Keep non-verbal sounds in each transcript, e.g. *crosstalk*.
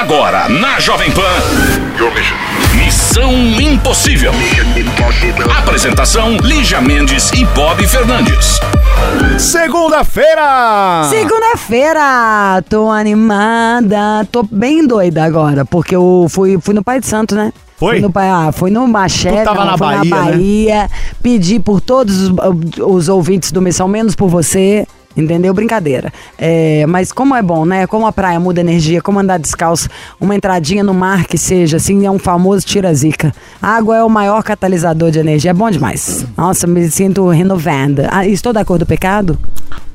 Agora, na Jovem Pan. Missão Impossível. Apresentação: Lígia Mendes e Bob Fernandes. Segunda-feira! Segunda-feira! Tô animada, tô bem doida agora, porque eu fui, fui no Pai de Santo, né? Foi? Fui no, Pai- ah, fui no Maché, Tu tava não, na Bahia, na né? Bahia, pedi por todos os, os ouvintes do Missão, menos por você. Entendeu? Brincadeira. É, mas como é bom, né? Como a praia muda energia, como andar descalço, uma entradinha no mar que seja, assim, é um famoso tira-zica. A água é o maior catalisador de energia, é bom demais. Nossa, me sinto renovada. Ah, estou da cor do pecado?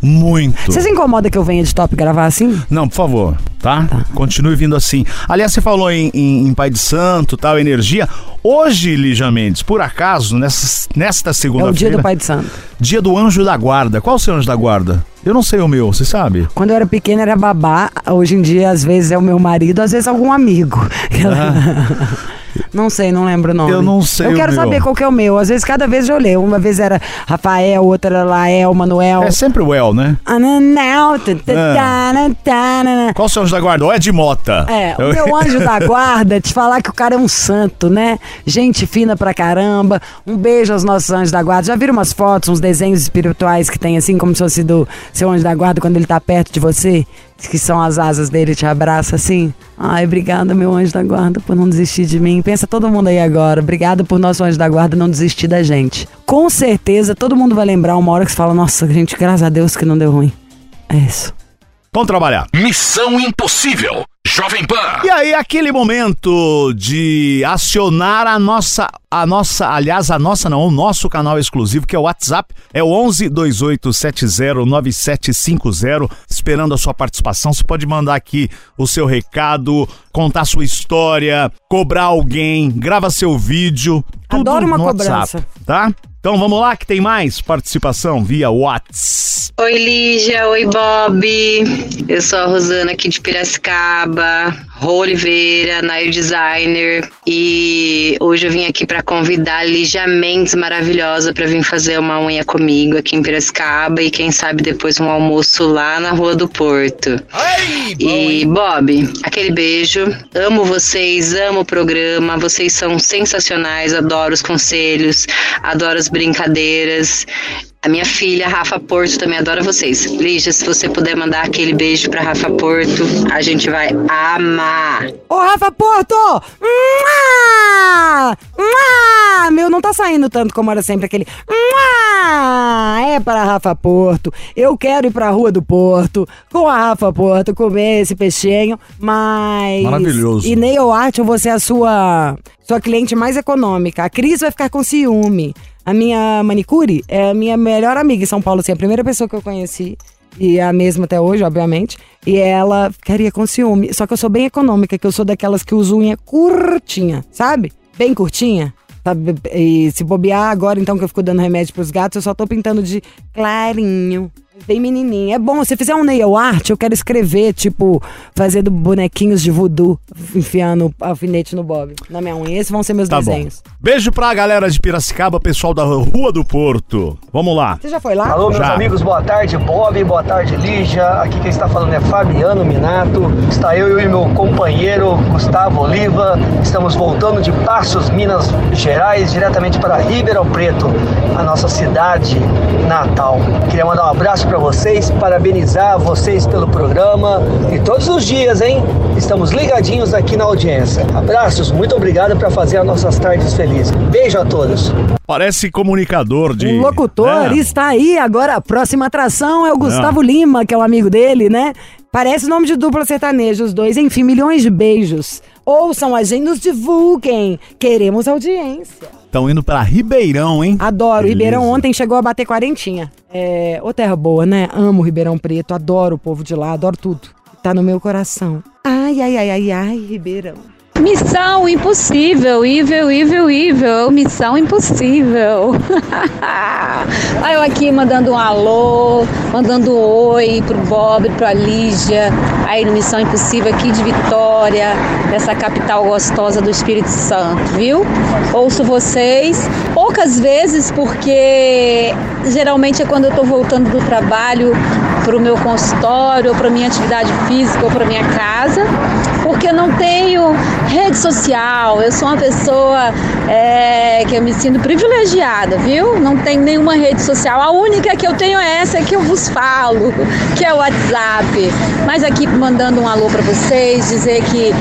Muito. Você se incomoda que eu venha de top gravar assim? Não, por favor, tá? Continue vindo assim. Aliás, você falou em, em- em Pai de Santo, tal, energia. Hoje, Lígia Mendes, por acaso, nessa, nesta É o segunda-feira... dia do Pai de Santo. Dia do Anjo da Guarda. Qual o seu Anjo da Guarda? Eu não sei o meu, você sabe? Quando eu era pequena era babá, hoje em dia às vezes é o meu marido, às vezes algum amigo. *laughs* não sei, não lembro o nome. Eu não sei Eu o quero meu. saber qual que é o meu. Às vezes cada vez eu leio. Uma vez era Rafael, outra era Lael, Manuel. É sempre o El, né? Qual o seu Anjo da Guarda? Ou é de Mota? É, o meu anjo da guarda, te falar que o cara é um santo, né? Gente fina pra caramba. Um beijo aos nossos anjos da guarda. Já viram umas fotos, uns desenhos espirituais que tem assim, como se fosse do seu anjo da guarda quando ele tá perto de você? Que são as asas dele, te abraça assim. Ai, obrigada, meu anjo da guarda, por não desistir de mim. Pensa todo mundo aí agora. Obrigada por nosso anjo da guarda não desistir da gente. Com certeza, todo mundo vai lembrar uma hora que você fala, nossa, gente, graças a Deus que não deu ruim. É isso. Vamos trabalhar. Missão Impossível. Jovem Pan. E aí, aquele momento de acionar a nossa, a nossa, aliás, a nossa não, o nosso canal exclusivo, que é o WhatsApp, é o 11 2870 9750, esperando a sua participação. Você pode mandar aqui o seu recado, contar sua história, cobrar alguém, grava seu vídeo, tudo Adoro uma no cobrança. WhatsApp, tá? Então vamos lá que tem mais participação via WhatsApp. Oi Lígia, oi Bob. Eu sou a Rosana aqui de Piracicaba, Rô Oliveira, nail designer, e hoje eu vim aqui para convidar a Lígia Mendes maravilhosa para vir fazer uma unha comigo aqui em Piracicaba e quem sabe depois um almoço lá na Rua do Porto. E Bob, aquele beijo. Amo vocês, amo o programa. Vocês são sensacionais. Adoro os conselhos, adoro as brincadeiras. A minha filha, Rafa Porto, também adora vocês. Lígia, se você puder mandar aquele beijo pra Rafa Porto, a gente vai amar. Ô, Rafa Porto! Mua! Mua! Meu, não tá saindo tanto como era sempre aquele. Mua! É para Rafa Porto. Eu quero ir pra Rua do Porto com a Rafa Porto, comer esse peixinho, mas. Maravilhoso. E nail art, eu vou ser a sua, sua cliente mais econômica. A Cris vai ficar com ciúme. A minha manicure é a minha melhor amiga em São Paulo, assim, a primeira pessoa que eu conheci. E é a mesma até hoje, obviamente. E ela ficaria com ciúme. Só que eu sou bem econômica, que eu sou daquelas que uso unha curtinha, sabe? Bem curtinha. Sabe? E se bobear agora, então, que eu fico dando remédio pros gatos, eu só tô pintando de clarinho. Bem menininho. É bom, se fizer um nail art, eu quero escrever, tipo, fazendo bonequinhos de voodoo, enfiando alfinete no bob. Na minha unha. Esses vão ser meus Tá bom. desenhos. Beijo pra galera de Piracicaba, pessoal da Rua do Porto. Vamos lá. Você já foi lá? Alô, meus Já. amigos, boa tarde, Bob, boa tarde, Lígia. Aqui quem está falando é Fabiano Minato. Está eu e meu companheiro Gustavo Oliva. Estamos voltando de Passos, Minas Gerais, diretamente para Ribeirão Preto, a nossa cidade natal. Queria mandar um abraço para vocês, parabenizar vocês pelo programa e todos os dias, hein? Estamos ligadinhos aqui na audiência. Abraços, muito obrigado por fazer as nossas tardes felizes. Beijo a todos. Parece comunicador de. O locutor né? está aí agora. A próxima atração é o Gustavo Lima, que é um amigo dele, né? Parece nome de dupla sertaneja, os dois. Enfim, milhões de beijos. Ouçam a gente, nos divulguem. Queremos audiência. Estão indo pra Ribeirão, hein? Adoro. Beleza. Ribeirão ontem chegou a bater quarentinha. É, ô terra boa, né? Amo Ribeirão Preto, adoro o povo de lá, adoro tudo. Tá no meu coração. Ai, ai, ai, ai, ai, Ribeirão. Missão impossível, evil, evil, evil, missão impossível. *laughs* Aí eu aqui mandando um alô, mandando um oi pro Bob, pra Lígia, aí no Missão Impossível aqui de Vitória, dessa capital gostosa do Espírito Santo, viu? Ouço vocês poucas vezes porque geralmente é quando eu tô voltando do trabalho pro meu consultório, ou pra minha atividade física, ou pra minha casa, porque eu não tenho rede social. Eu sou uma pessoa é, que eu me sinto privilegiada, viu? Não tenho nenhuma rede social. A única que eu tenho é essa que eu vos falo, que é o WhatsApp. Mas aqui mandando um alô para vocês, dizer que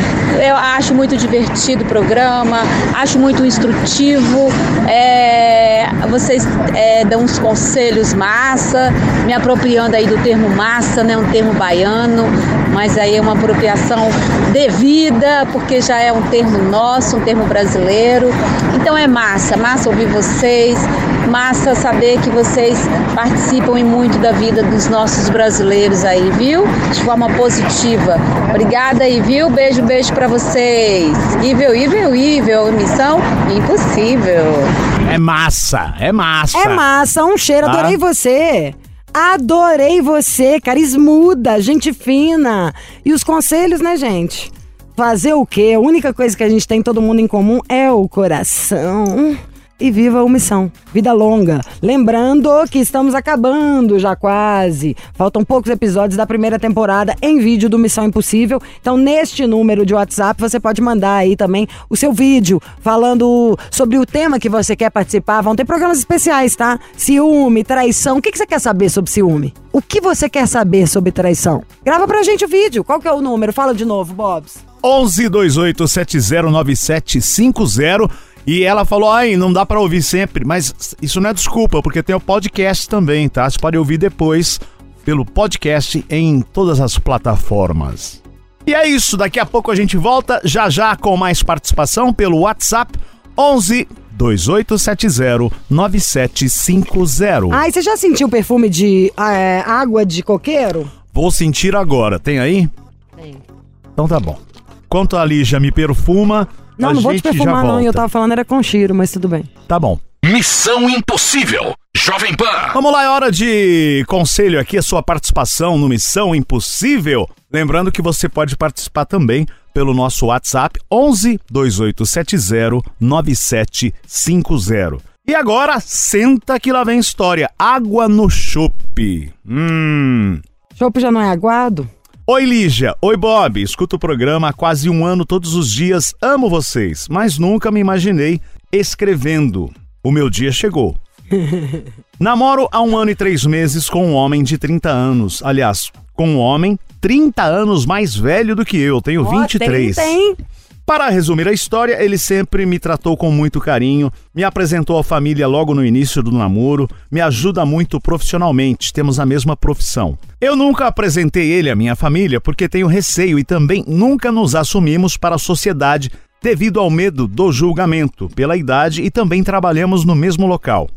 eu acho muito divertido o programa, acho muito instrutivo. É, vocês é, dão uns conselhos massa, me apropriando aí do termo massa, né? Um termo baiano, mas aí é uma apropriação devida, porque já é um termo nosso, um termo brasileiro. Então é massa, massa ouvir vocês, massa saber que vocês participam em muito da vida dos nossos brasileiros aí, viu? De forma positiva. Obrigada aí, viu? Beijo, beijo para vocês. Ível, ível, ível, missão impossível. É massa, é massa. É massa, um cheiro, adorei Tá. você. Adorei você, carismuda, gente fina. E os conselhos, né, gente? Fazer o quê? A única coisa que a gente tem todo mundo em comum é o coração. E viva a missão. Vida longa. Lembrando que estamos acabando já quase. Faltam poucos episódios da primeira temporada em vídeo do Missão Impossível. Então, neste número de WhatsApp, você pode mandar aí também o seu vídeo falando sobre o tema que você quer participar. Vão ter programas especiais, tá? Ciúme, traição. O que que você quer saber sobre ciúme? O que você quer saber sobre traição? Grava pra gente o vídeo. Qual que é o número? Fala de novo, Bobs. 11 28 709750 e ela falou: "Ai, não dá pra ouvir sempre", mas isso não é desculpa, porque tem o podcast também, tá? Você pode ouvir depois pelo podcast em todas as plataformas. E é isso, daqui a pouco a gente volta já já com mais participação pelo WhatsApp 11 2870 9750. Ai, você já sentiu o perfume de é, água de coqueiro? Vou sentir agora. Tem aí? Tem. Então tá bom. Enquanto a Lígia me perfuma, Não, a não vou te perfumar, não. E eu tava falando era com cheiro, mas tudo bem. Tá bom. Missão Impossível. Jovem Pan. Vamos lá, é hora de conselho aqui, a sua participação no Missão Impossível. Lembrando que você pode participar também pelo nosso WhatsApp 11 2870 9750. E agora, senta que lá vem história. Água no chope. Hum. Chopp já não é aguado? Oi, Lígia. Oi, Bob. Escuto o programa há quase um ano todos os dias. Amo vocês, mas nunca me imaginei escrevendo. O meu dia chegou. *laughs* Namoro há um ano e três meses com um homem de 30 anos. Aliás, com um homem 30 anos mais velho do que eu. Tenho Ó, 23. Tem, tem. Para resumir a história, ele sempre me tratou com muito carinho, me apresentou à família logo no início do namoro, me ajuda muito profissionalmente, temos a mesma profissão. Eu nunca apresentei ele à minha família porque tenho receio e também nunca nos assumimos para a sociedade devido ao medo do julgamento, pela idade e também trabalhamos no mesmo local.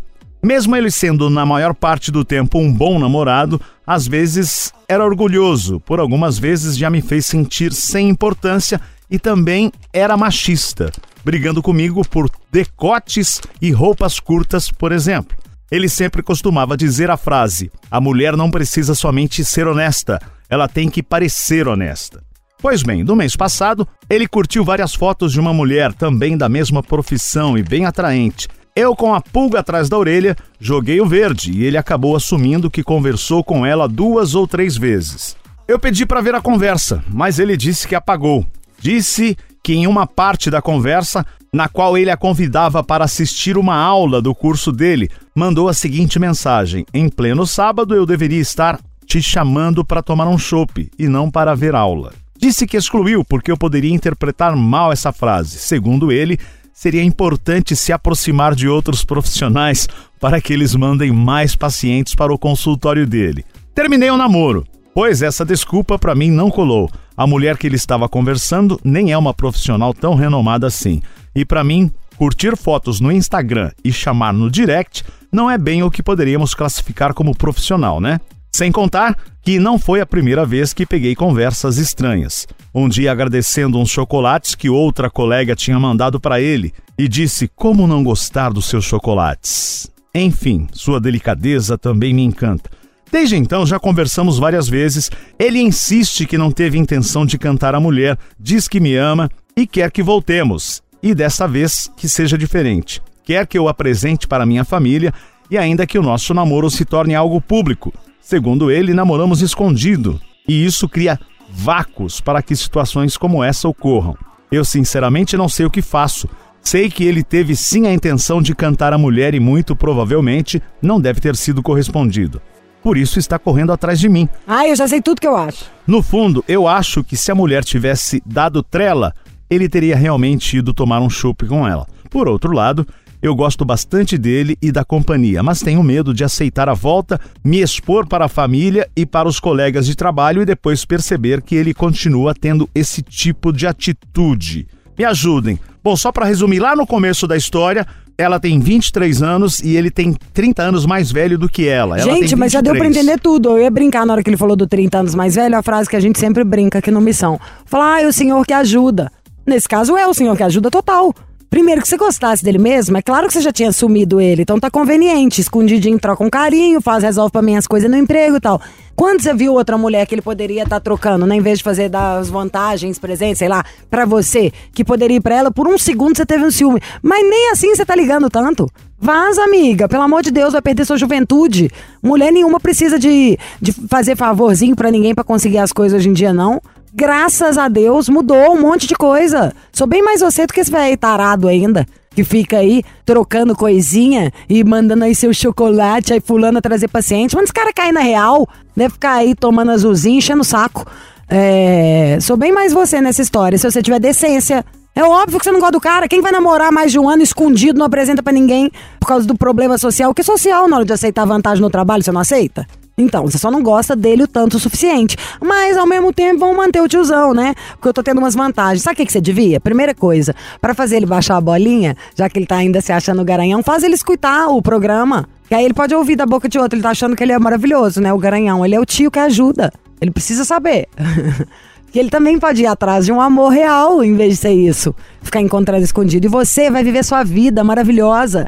Mesmo ele sendo na maior parte do tempo um bom namorado, às vezes era orgulhoso, por algumas vezes já me fez sentir sem importância e também era machista, brigando comigo por decotes e roupas curtas, por exemplo. Ele sempre costumava dizer a frase: a mulher não precisa somente ser honesta, ela tem que parecer honesta. Pois bem, no mês passado, ele curtiu várias fotos de uma mulher também da mesma profissão e bem atraente. Eu, com a pulga atrás da orelha, joguei o verde e ele acabou assumindo que conversou com ela duas ou três vezes. Eu pedi para ver a conversa, mas ele disse que apagou. Disse que em uma parte da conversa, na qual ele a convidava para assistir uma aula do curso dele, mandou a seguinte mensagem: Em pleno sábado eu deveria estar te chamando para tomar um chopp e não para ver aula. Disse que excluiu porque eu poderia interpretar mal essa frase. Segundo ele, seria importante se aproximar de outros profissionais para que eles mandem mais pacientes para o consultório dele. Terminei o namoro, pois essa desculpa para mim não colou. A mulher que ele estava conversando nem é uma profissional tão renomada assim. E para mim, curtir fotos no Instagram e chamar no direct não é bem o que poderíamos classificar como profissional, né? Sem contar que não foi a primeira vez que peguei conversas estranhas. Um dia agradecendo uns chocolates que outra colega tinha mandado para ele e disse como não gostar dos seus chocolates. Enfim, sua delicadeza também me encanta. Desde então já conversamos várias vezes. Ele insiste que não teve intenção de cantar a mulher, diz que me ama e quer que voltemos. E dessa vez que seja diferente. Quer que eu apresente para minha família e ainda que o nosso namoro se torne algo público. Segundo ele, namoramos escondido e isso cria vácuos para que situações como essa ocorram. Eu sinceramente não sei o que faço. Sei que ele teve sim a intenção de cantar a mulher e muito provavelmente não deve ter sido correspondido. Por isso está correndo atrás de mim. Ah, eu já sei tudo que eu acho. No fundo, eu acho que se a mulher tivesse dado trela, ele teria realmente ido tomar um chopp com ela. Por outro lado, eu gosto bastante dele e da companhia, mas tenho medo de aceitar a volta, me expor para a família e para os colegas de trabalho e depois perceber que ele continua tendo esse tipo de atitude. Me ajudem. Bom, só para resumir, lá no começo da história, ela tem 23 anos e ele tem 30 anos mais velho do que ela. ela gente, mas já deu pra 23. entender tudo. Eu ia brincar na hora que ele falou do 30 anos mais velho, a frase que a gente sempre brinca aqui no Missão. Falar, ah, é o senhor que ajuda. Nesse caso é o senhor que ajuda total. Primeiro, que você gostasse dele mesmo, é claro que você já tinha assumido ele, então tá conveniente. Escondidinho, troca um carinho, faz, resolve pra mim as coisas no emprego e tal. Quando você viu outra mulher que ele poderia estar trocando, né? Em vez de fazer dar as vantagens presentes, sei lá, pra você, que poderia ir pra ela, por um segundo você teve um ciúme. Mas nem assim você tá ligando tanto. Vaza, amiga. Pelo amor de Deus, vai perder sua juventude. Mulher nenhuma precisa de, de fazer favorzinho pra ninguém pra conseguir as coisas hoje em dia, não. Graças a Deus, mudou um monte de coisa. Sou bem mais você do que esse velho tarado ainda. Que fica aí trocando coisinha e mandando aí seu chocolate, aí fulano trazer paciente. Mas esse cara cair na real, deve ficar aí tomando azulzinho, enchendo o saco. É, sou bem mais você nessa história, se você tiver decência. É óbvio que você não gosta do cara. Quem vai namorar mais de um ano escondido, não apresenta pra ninguém por causa do problema social? Que social na hora de aceitar vantagem no trabalho, você não aceita? Então, você só não gosta dele o tanto o suficiente. Mas, ao mesmo tempo, vão manter o tiozão, né? Porque eu tô tendo umas vantagens. Sabe o que, que você devia? Primeira coisa, pra fazer ele baixar a bolinha, já que ele tá ainda se achando garanhão, faz ele escutar o programa. Que aí ele pode ouvir da boca de outro. Ele tá achando que ele é maravilhoso, né? O garanhão. Ele é o tio que ajuda. Ele precisa saber. *laughs* que ele também pode ir atrás de um amor real, em vez de ser isso. Ficar encontrando escondido. E você vai viver sua vida maravilhosa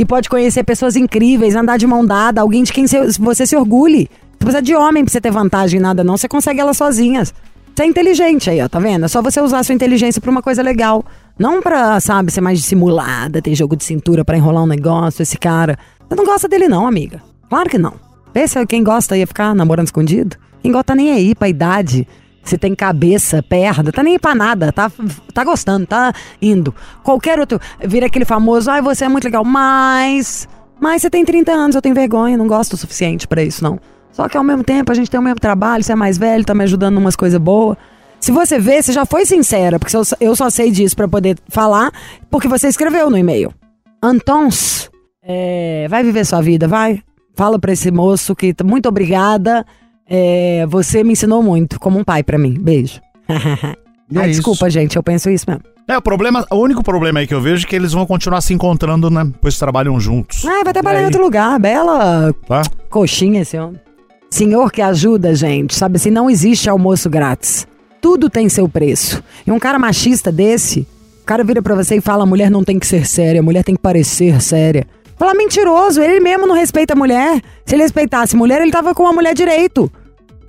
que pode conhecer pessoas incríveis, andar de mão dada, alguém de quem você se orgulhe. Não precisa de homem pra você ter vantagem em nada, não. Você consegue elas sozinhas. Você é inteligente aí, ó, tá vendo? É só você usar a sua inteligência pra uma coisa legal. Não pra, sabe, ser mais dissimulada, ter jogo de cintura pra enrolar um negócio, esse cara. Você não gosta dele, não, amiga. Claro que não. Pensa quem gosta ia ficar namorando escondido? Quem gosta nem aí pra idade. Se tem cabeça, perna, tá nem pra nada, tá, tá gostando, tá indo. Qualquer outro, vira aquele famoso, ai, você é muito legal, mas. Mas você tem 30 anos, eu tenho vergonha, não gosto o suficiente pra isso, não. Só que ao mesmo tempo a gente tem o mesmo trabalho, você é mais velho, tá me ajudando em umas coisas boas. Se você vê, você já foi sincera, porque eu, só- sei disso pra poder falar, porque você escreveu no e-mail. Antons, é, vai viver sua vida, vai. Fala pra esse moço que muito obrigada. É, você me ensinou muito, como um pai pra mim. Beijo. *laughs* É Ai, isso. desculpa, gente, eu penso isso mesmo. É, o problema, o único problema aí que eu vejo é que eles vão continuar se encontrando, né? Pois trabalham juntos. Ah, vai trabalhar em outro lugar. Bela Tá? coxinha esse homem. Senhor que ajuda, gente. Sabe assim, não existe almoço grátis. Tudo tem seu preço. E um cara machista desse, o cara vira pra você e fala: a mulher não tem que ser séria, a mulher tem que parecer séria. Fala mentiroso, ele mesmo não respeita a mulher. Se ele respeitasse mulher, ele tava com a mulher direito.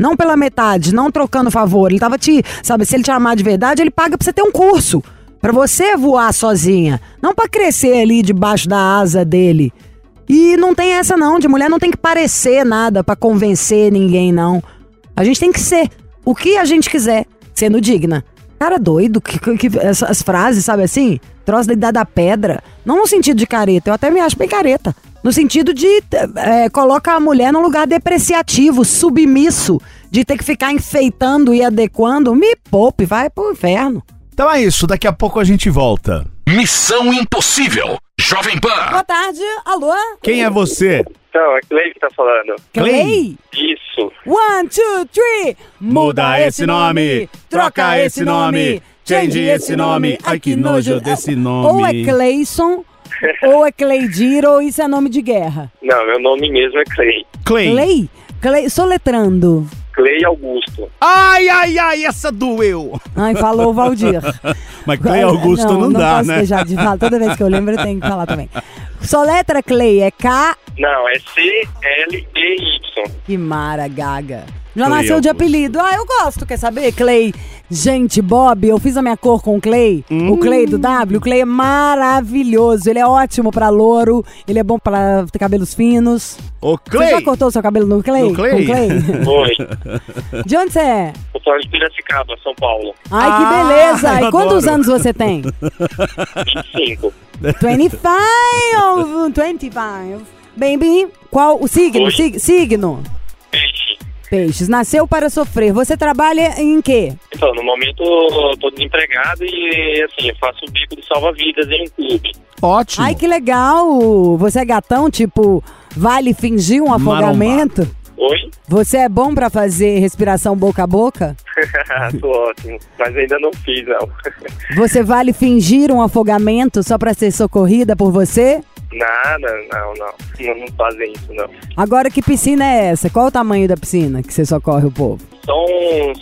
Não pela metade, não trocando favor. Ele tava te. Sabe, se ele te amar de verdade, ele paga pra você ter um curso. Pra você voar sozinha. Não pra crescer ali debaixo da asa dele. E não tem essa não, de mulher não tem que parecer nada pra convencer ninguém, não. A gente tem que ser o que a gente quiser, sendo digna. Cara doido, que, que, que- essas frases, sabe assim? Troço da idade da pedra. Não no sentido de careta, eu até me acho bem careta. No sentido de é, coloca a mulher num lugar depreciativo, submisso, de ter que ficar enfeitando e adequando. Me poupe, vai pro inferno. Então é isso, daqui a pouco a gente volta. Missão Impossível. Jovem Pan. Boa tarde, alô? Quem é você? Então, é Clay que tá falando. Clay? Isso. One, two, three. Muda esse nome, troca esse nome, change esse nome. Ai, que nojo desse nome. Ou é Clayson, *laughs* ou é Cleidir, ou isso é nome de guerra. Não, meu nome mesmo é Clay. Clay. Clay? Clay, soletrando. Clay Augusto. Ai, ai, ai, essa doeu. Ai, falou o Valdir. *laughs* Mas Clay Augusto não, não dá, posso né? deixar de falar. Toda vez que eu lembro, eu tenho que falar também. Soletra Clay é K. Não, é C-L-E-Y. Que mara, gaga. Já Clay nasceu de Augusto. apelido. Ah, eu gosto, quer saber? Clay. Gente, Bob, eu fiz a minha cor com o Clay. O Clay do W. O Clay é maravilhoso. Ele é ótimo pra louro. Ele é bom pra ter cabelos finos. Ô, Você já Clay! cortou seu cabelo no Clay? No Clay? Com Clay? *laughs* Oi, de onde você é? eu tô de Piracicaba, São Paulo. Ai, que Ah, beleza. eu E quantos adoro. anos você tem? 25. 25. 25. Baby, qual o signo? Oi? Signo? Peixe. Peixes. Nasceu para sofrer. Você trabalha em quê? Então, no momento eu tô desempregado e assim, eu faço o bico de salva-vidas em um clube. Ótimo. Ai, que legal. Você é gatão, tipo, vale fingir um afogamento? Oi? Você é bom pra fazer respiração boca a boca? *laughs* tô ótimo, mas ainda não fiz, não. *laughs* Você vale fingir um afogamento só pra ser socorrida por você? Nada, não, não. Não, não fazem isso, não. Agora, que piscina é essa? Qual o tamanho da piscina que você socorre o povo? São,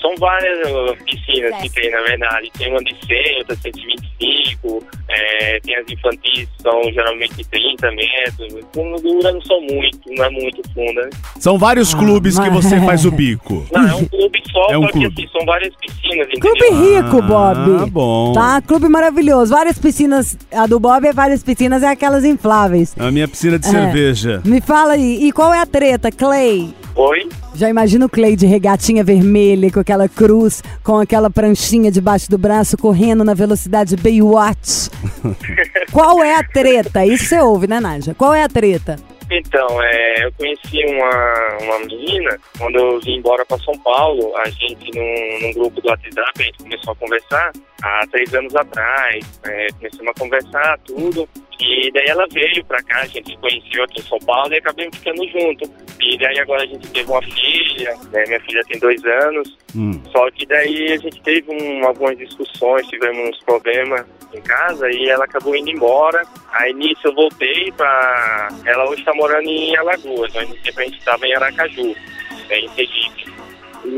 são várias uh, piscinas que tem, na verdade. Tem uma de 100, outra 125, é, tem as infantis que são geralmente 30 metros. Fundura não são muito, não é muito funda. né? São vários clubes que mas- você *laughs* faz o bico. Não, é um clube só, É um só clube. que assim, são várias piscinas, Clube entendeu? rico, Bob. Ah, bom. Tá, clube maravilhoso. Várias piscinas. A do Bob é várias piscinas, é aquelas infláveis. A minha piscina de É. cerveja. Me fala aí, e qual é a treta, Clay? Oi? Já imagina o Clay de regatinha vermelha, com aquela cruz, com aquela pranchinha debaixo do braço, correndo na velocidade Baywatch. *laughs* Qual é a treta? Isso você ouve, né, Nádia? Qual é a treta? Então, é, eu conheci uma, uma menina, quando eu vim embora para São Paulo, a gente num, num grupo do WhatsApp, a gente começou a conversar há três anos atrás, é, começamos a conversar tudo, e daí ela veio pra cá, a gente se conheceu aqui em São Paulo e acabamos ficando junto. E daí agora a gente teve uma filha, né, minha filha tem dois anos, Hum. só que daí a gente teve um, algumas discussões, tivemos uns problemas em casa e ela acabou indo embora. Aí nisso eu voltei pra. Ela hoje tá morando em Alagoas, mas no tempo a gente estava em Aracaju, né, em Sergipe.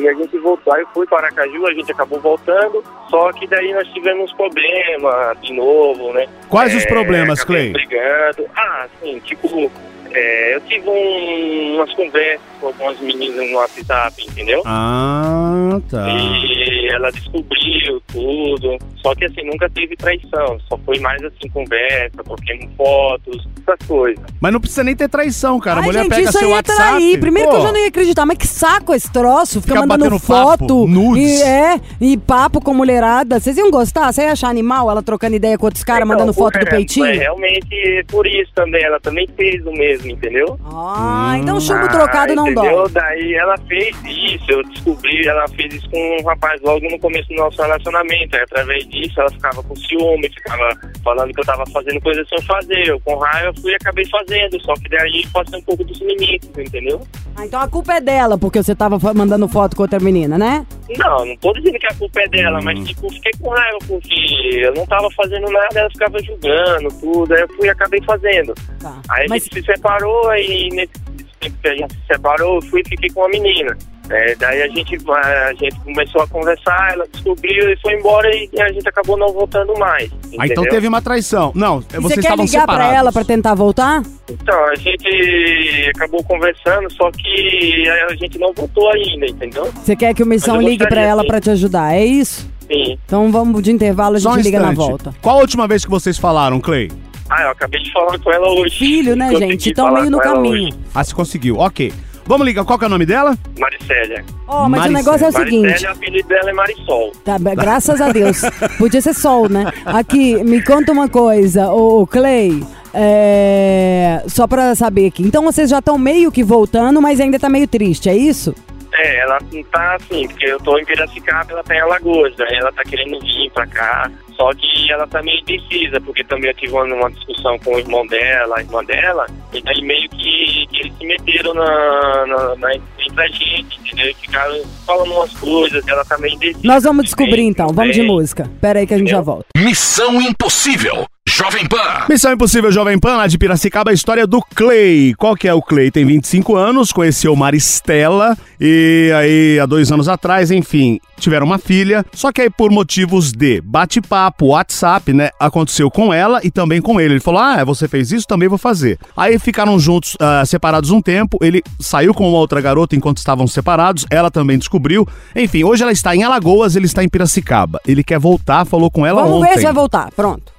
E a gente voltou, aí eu fui para Aracaju, a gente acabou voltando, só que daí nós tivemos problema de novo, né? Quais os É, problemas, acabei Clay? brigando. Ah, assim, tipo, é, eu tive um- umas conversas com algumas meninas no WhatsApp, entendeu? Ah, tá. E ela descobriu tudo. Só que assim, nunca teve traição. Só foi mais assim, conversa, trocando fotos, essas coisas. Mas não precisa nem ter traição, cara. a Ai, mulher gente, pega isso seu aí é WhatsApp. trair. Primeiro que eu pô, já não ia acreditar, mas que saco esse troço. Fica Ficar mandando foto. papo, nudes. E, é, e papo com mulherada. Vocês iam gostar? Você ia achar animal ela trocando ideia com outros caras, mandando Então, foto do é, peitinho? É realmente por isso também. Ela também fez o mesmo, entendeu? Ah, então chumbo Ah, trocado não entendeu? dói. Daí ela fez isso, eu descobri, ela fez isso com um rapaz logo no começo do nosso relacionamento. Aí, através disso, ela ficava com ciúme, ficava falando que eu tava fazendo coisas sem fazer. Eu, com raiva, eu fui e acabei fazendo. Só que daí passei um pouco dos limites, entendeu? Ah, então a culpa é dela, porque você tava fa- mandando foto com outra menina, né? Não, não tô dizendo que a culpa é dela, mas tipo, fiquei com raiva porque eu não tava fazendo nada, ela ficava julgando tudo, aí eu fui e acabei fazendo. Tá. Aí a Mas gente se separou, aí nesse tempo que a gente se separou, eu fui e fiquei com a menina. É, daí a gente, a gente começou a conversar, ela descobriu e foi embora e a gente acabou não voltando mais. Ah, então teve uma traição. Não, e vocês você quer estavam ligar separados. pra ela pra tentar voltar? Então, a gente acabou conversando, só que a gente não voltou ainda, entendeu? Você quer que o Missão Mas eu ligue pra gostaria, ela sim. pra te ajudar, é isso? Sim. Então vamos de intervalo, a Só gente um liga na instante. volta. Qual a última vez que vocês falaram, Clay? Ah, eu acabei de falar com ela hoje. Filho, né, Consegui gente? Então falar meio no com ela caminho. hoje. Ah, se conseguiu. Ok. Vamos ligar. Qual que é o nome dela? Maricélia. Ó, mas o negócio é o seguinte. Maricélia, o apelido dela é Marisol. Tá, bem, graças a Deus. Podia ser sol, né? Aqui, me conta uma coisa, ô Clay. É... Só pra saber aqui. Então vocês já estão meio que voltando, mas ainda tá meio triste, é isso? É, ela não tá assim, porque eu tô em Piracicaba, ela tá em Alagoas, daí ela tá querendo vir pra cá. Só que ela tá meio indecisa, porque também eu tive uma, uma discussão com o irmão dela, a irmã dela, e daí meio que, que eles se meteram na, na, na, entre a gente, entendeu? E ficaram falando umas coisas, ela tá meio indecisa. Nós vamos descobrir Bem, então. Vamos de bem. música. Pera aí que a gente já volta. Missão Impossível. Jovem Pan. Missão Impossível Jovem Pan, lá de Piracicaba, a história do Clay. Qual que é o Clay? Tem 25 anos, conheceu Maristela e aí há dois anos atrás, enfim, tiveram uma filha. Só que aí por motivos de bate-papo, WhatsApp, né, aconteceu com ela e também com ele. Ele falou, ah, você fez isso, também vou fazer. Aí ficaram juntos, ah, separados um tempo, ele saiu com uma outra garota enquanto estavam separados, ela também descobriu. Enfim, hoje ela está em Alagoas, ele está em Piracicaba. Ele quer voltar, falou com ela Vamos ontem. ver se vai voltar. Pronto.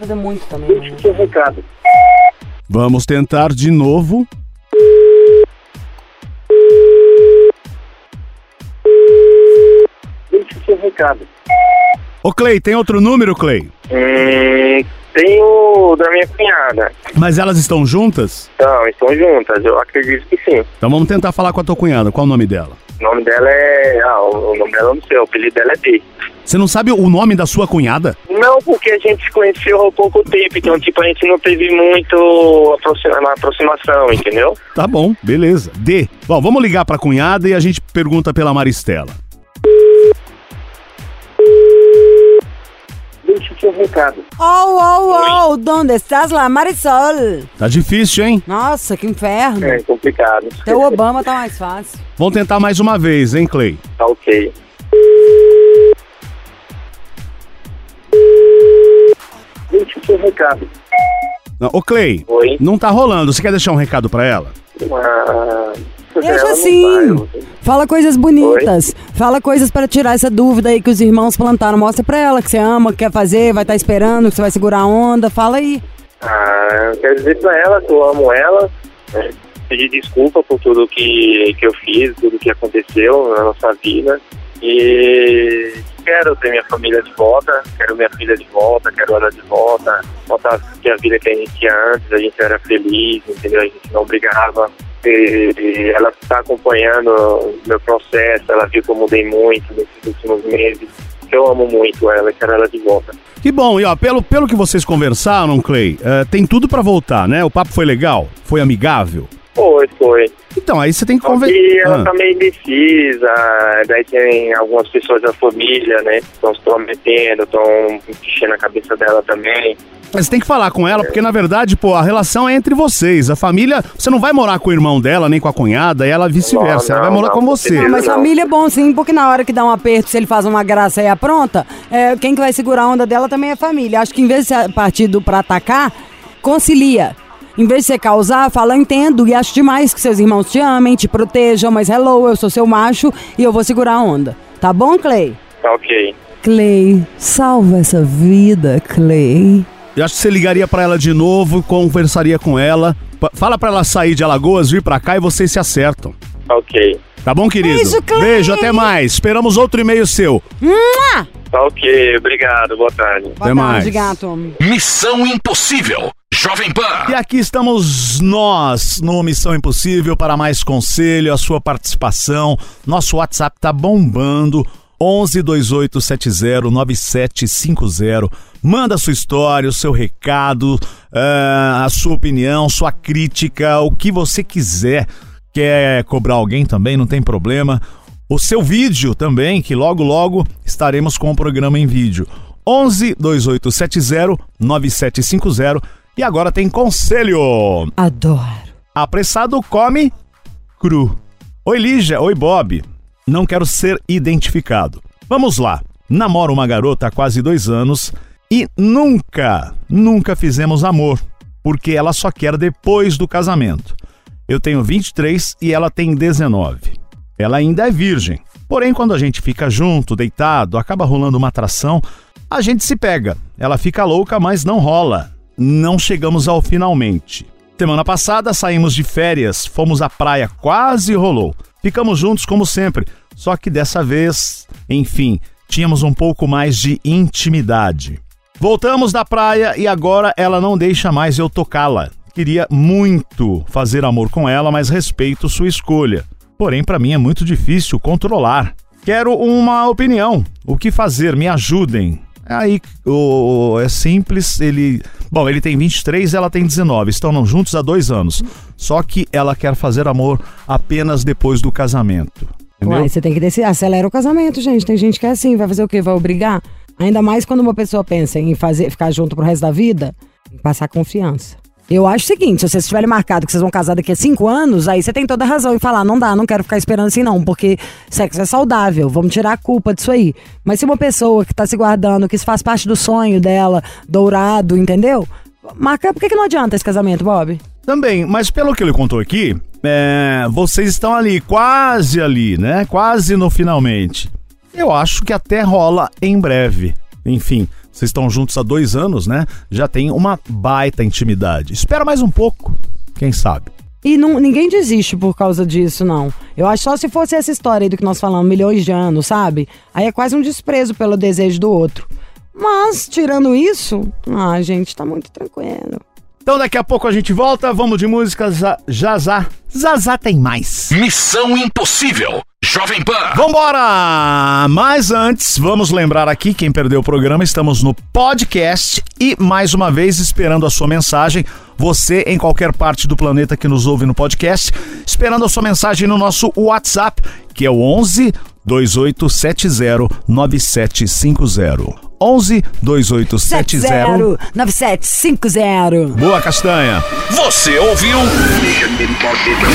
Fazer muito também. né? Seu recado. Vamos tentar de novo. Deixe seu recado. Ô Clay, tem outro número, Clay? Hum, tem o da minha cunhada. Mas elas estão juntas? Então, estão juntas, eu acredito que sim. Então vamos tentar falar com a tua cunhada. Qual o nome dela? O nome dela é. Ah, o o nome dela eu não sei, o apelido dela é D. Você não sabe o nome da sua cunhada? Não, porque a gente se conheceu há pouco tempo, então, tipo, a gente não teve muito aproxima- aproximação, entendeu? Tá bom, beleza. D. Bom, vamos ligar pra cunhada e a gente pergunta pela Maristela. Deixe seu recado. Oh, oh, oh, donde estás lá, Marisol? Tá difícil, hein? Nossa, que inferno. É complicado. Até o Obama tá mais fácil. Vamos tentar mais uma vez, hein, Clay? Tá ok. Deixe seu recado. Não, Ô, Clay, Oi. não tá rolando. Você quer deixar um recado pra ela? Ah, Deixa assim. vai, Fala coisas bonitas. Fala coisas pra tirar essa dúvida aí que os irmãos plantaram. Mostra pra ela que você ama, que quer fazer, vai estar esperando, que você vai segurar a onda. Fala aí. Ah, eu quero dizer pra ela que eu amo ela, né? pedir desculpa por tudo que, que eu fiz, tudo que aconteceu na nossa vida. E quero ter minha família de volta, quero minha filha de volta, quero ela de volta, voltar a vida que a gente tinha antes, a gente era feliz, entendeu? A gente não brigava. E, e ela está acompanhando o meu processo, ela viu que eu mudei muito nesses últimos meses. Eu amo muito ela, quero ela de volta. Que bom, e ó, pelo, pelo que vocês conversaram, Clay, eh, tem tudo pra voltar, né? O papo foi legal? Foi amigável? Foi, foi. Então, aí você tem que Só que conversar. ela tá meio indecisa, daí tem algumas pessoas da família, né, que estão se prometendo, estão enchendo a cabeça dela também. Mas você tem que falar com ela, porque na verdade, pô, a relação é entre vocês. A família, você não vai morar com o irmão dela, nem com a cunhada, e ela vice-versa. Não, Ela vai não, morar não, com você. Ah, mas Não. família é bom sim, porque na hora que dá um aperto, se ele faz uma graça e apronta, é, quem que vai segurar a onda dela também é a família. Acho que em vez de ser partido pra atacar, concilia. Em vez de você causar, fala, entendo e acho demais que seus irmãos te amem, te protejam, mas hello, eu sou seu macho e eu vou segurar a onda. Tá bom, Clay? Tá ok. Clay, salva essa vida, Clay. Eu acho que você ligaria pra ela de novo, conversaria com ela. Fala pra ela sair de Alagoas, vir pra cá e vocês se acertam. Tá ok. Tá bom, querido? Beijo, Clay. Beijo, até mais. Esperamos outro e-mail seu. Tá ok, obrigado, boa tarde. Boa Até tarde, mais. gato. Missão Impossível. Jovem Pan. E aqui estamos nós no Missão Impossível para mais conselho, a sua participação. Nosso WhatsApp tá bombando. 11 2870 9750. Manda sua história, o seu recado, ah, a sua opinião, sua crítica, o que você quiser. Quer cobrar alguém também, não tem problema. O seu vídeo também, que logo logo estaremos com o programa em vídeo. 11 2870 9750. E agora tem conselho. Adoro. Apressado come cru. Oi, Lígia. Oi, Bob. Não quero ser identificado. Vamos lá. Namoro uma garota há quase dois anos e nunca, nunca fizemos amor, porque ela só quer depois do casamento. Eu tenho 23 e ela tem 19. Ela ainda é virgem. Porém, quando a gente fica junto, deitado, acaba rolando uma atração, a gente se pega. Ela fica louca, mas não rola. Não chegamos ao finalmente. Semana passada saímos de férias, fomos à praia, quase rolou. Ficamos juntos como sempre, só que dessa vez, enfim, tínhamos um pouco mais de intimidade. Voltamos da praia e agora ela não deixa mais eu tocá-la. Queria muito fazer amor com ela, mas respeito sua escolha. Porém, para mim é muito difícil controlar. Quero uma opinião. O que fazer? Me ajudem. Aí o, é simples, ele. Bom, ele tem 23 ela tem 19. Estão juntos há dois anos. Só que ela quer fazer amor apenas depois do casamento. Você tem que decidir. Acelera o casamento, gente. Tem gente que é assim, vai fazer o quê? Vai obrigar? Ainda mais quando uma pessoa pensa em fazer, ficar junto pro resto da vida, que passar confiança. Eu acho o seguinte, se vocês tiverem marcado que vocês vão casar daqui a cinco anos, aí você tem toda a razão em falar, não dá, não quero ficar esperando assim não, porque sexo é saudável, vamos tirar a culpa disso aí. Mas se uma pessoa que tá se guardando, que isso faz parte do sonho dela, dourado, entendeu? Marca, por que, que não adianta esse casamento, Bob? Também, mas pelo que ele contou aqui, é, vocês estão ali, quase ali, né? Quase no finalmente. Eu acho que até rola em breve. Enfim, vocês estão juntos há dois anos, né? Já tem uma baita intimidade. Espera mais um pouco, quem sabe. E não, ninguém desiste por causa disso, não. Eu acho só se fosse essa história aí do que nós falamos, milhões de anos, sabe? Aí é quase um desprezo pelo desejo do outro. Mas, tirando isso, ah, gente, tá muito tranquilo. Então daqui a pouco a gente volta, vamos de música za- Jazá. Zazá tem mais. Missão Impossível. Jovem Pan. Vambora! Mas antes, vamos lembrar aqui, quem perdeu o programa, estamos no podcast e, mais uma vez, esperando a sua mensagem. Você, em qualquer parte do planeta que nos ouve no podcast, esperando a sua mensagem no nosso WhatsApp, que é o 11 2870 9750. 11 2870 9750. Boa Castanha! Você ouviu?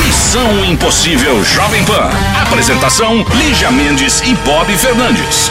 Missão Impossível Jovem Pan. Apresentação: Lígia Mendes e Bob Fernandes.